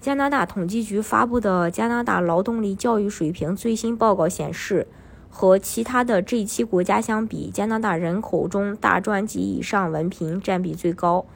加拿大统计局发布的加拿大劳动力教育水平最新报告显示，和其他的 G7 国家相比，加拿大人口中大专及以上文凭占比最高。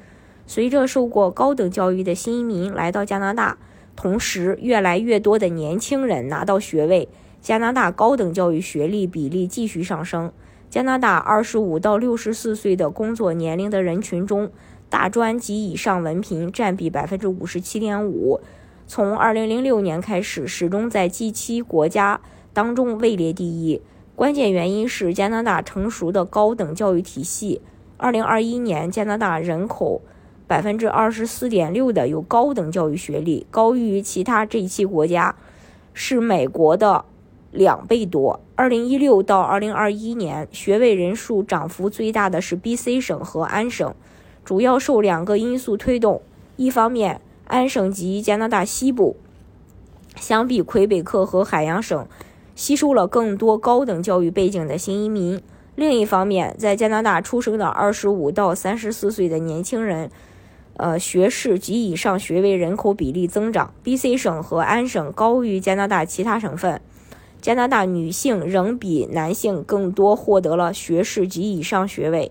随着受过高等教育的新移民来到加拿大，同时越来越多的年轻人拿到学位，加拿大高等教育学历比例继续上升。加拿大25到64岁的工作年龄的人群中，大专及以上文凭占比百分之五十七点五，从二零零六年开始，始终在 G 七国家当中位列第一。关键原因是加拿大成熟的高等教育体系。二零二一年，加拿大人口百分之二十四点六的有高等教育学历，高于其他 G 七国家，是美国的两倍多。二零一六到二零二一年，学位人数涨幅最大的是 BC 省和安省。主要受两个因素推动：一方面，安省及加拿大西部相比魁北克和海洋省吸收了更多高等教育背景的新移民；另一方面，在加拿大出生的25到34岁的年轻人，呃，学士及以上学位人口比例增长。BC 省和安省高于加拿大其他省份。加拿大女性仍比男性更多获得了学士及以上学位。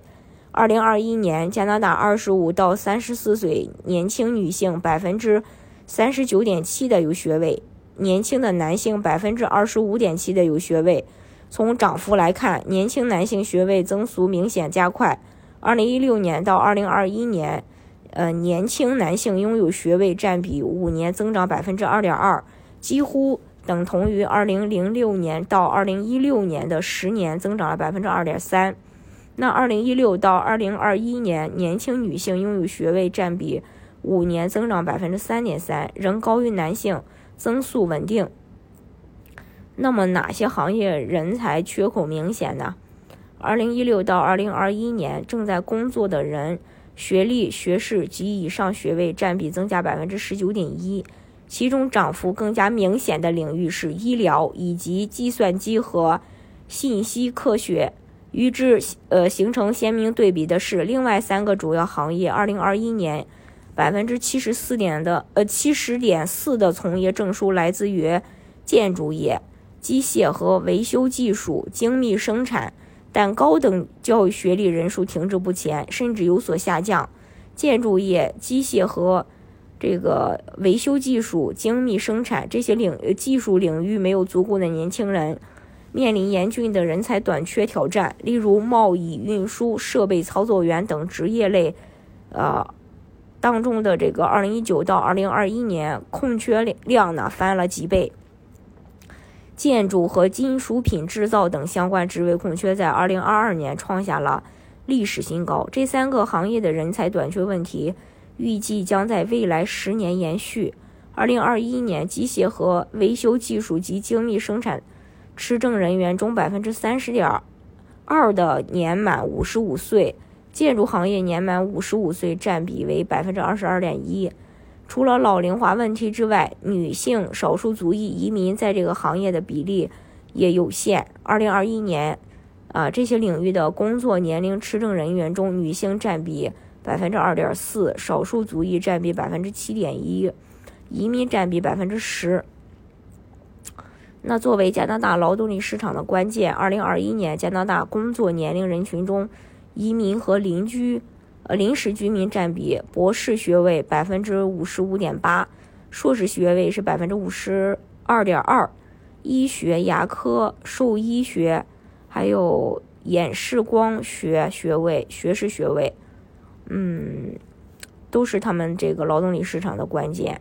二零二一年，加拿大二十五到三十四岁年轻女性百分之三十九点七的有学位，年轻的男性百分之二十五点七的有学位。从涨幅来看，年轻男性学位增速明显加快。二零一六年到二零二一年，呃，年轻男性拥有学位占比五年增长百分之二点二，几乎等同于二零零六年到二零一六年的十年增长了百分之二点三。那二零一六到二零二一年，年轻女性拥有学位占比五年增长百分之三点三，仍高于男性，增速稳定。那么哪些行业人才缺口明显呢？二零一六到二零二一年正在工作的人，学历、学士及以上学位占比增加百分之十九点一，其中涨幅更加明显的领域是医疗以及计算机和信息科学。与之呃形成鲜明对比的是，另外三个主要行业，二零二一年百分之七十四点的呃七十点四的从业证书来自于建筑业、机械和维修技术、精密生产，但高等教育学历人数停滞不前，甚至有所下降。建筑业、机械和这个维修技术、精密生产这些领技术领域没有足够的年轻人。面临严峻的人才短缺挑战，例如贸易、运输、设备操作员等职业类，呃，当中的这个二零一九到二零二一年空缺量呢翻了几倍。建筑和金属品制造等相关职位空缺在二零二二年创下了历史新高。这三个行业的人才短缺问题预计将在未来十年延续。二零二一年，机械和维修技术及精密生产。持证人员中百分之三十点二的年满五十五岁，建筑行业年满五十五岁占比为百分之二十二点一。除了老龄化问题之外，女性少数族裔移民在这个行业的比例也有限。二零二一年，啊，这些领域的工作年龄持证人员中，女性占比百分之二点四，少数族裔占比百分之七点一，移民占比百分之十。那作为加拿大劳动力市场的关键，二零二一年加拿大工作年龄人群中，移民和邻居、呃临时居民占比：博士学位百分之五十五点八，硕士学位是百分之五十二点二，医学、牙科、兽医学，还有眼视光学学位、学士学位，嗯，都是他们这个劳动力市场的关键。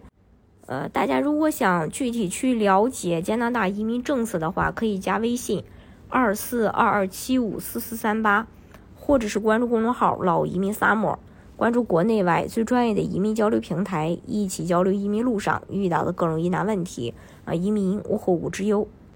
呃，大家如果想具体去了解加拿大移民政策的话，可以加微信二四二二七五四四三八，或者是关注公众号“老移民萨摩关注国内外最专业的移民交流平台，一起交流移民路上遇到的各种疑难问题。啊，移民无后顾之忧。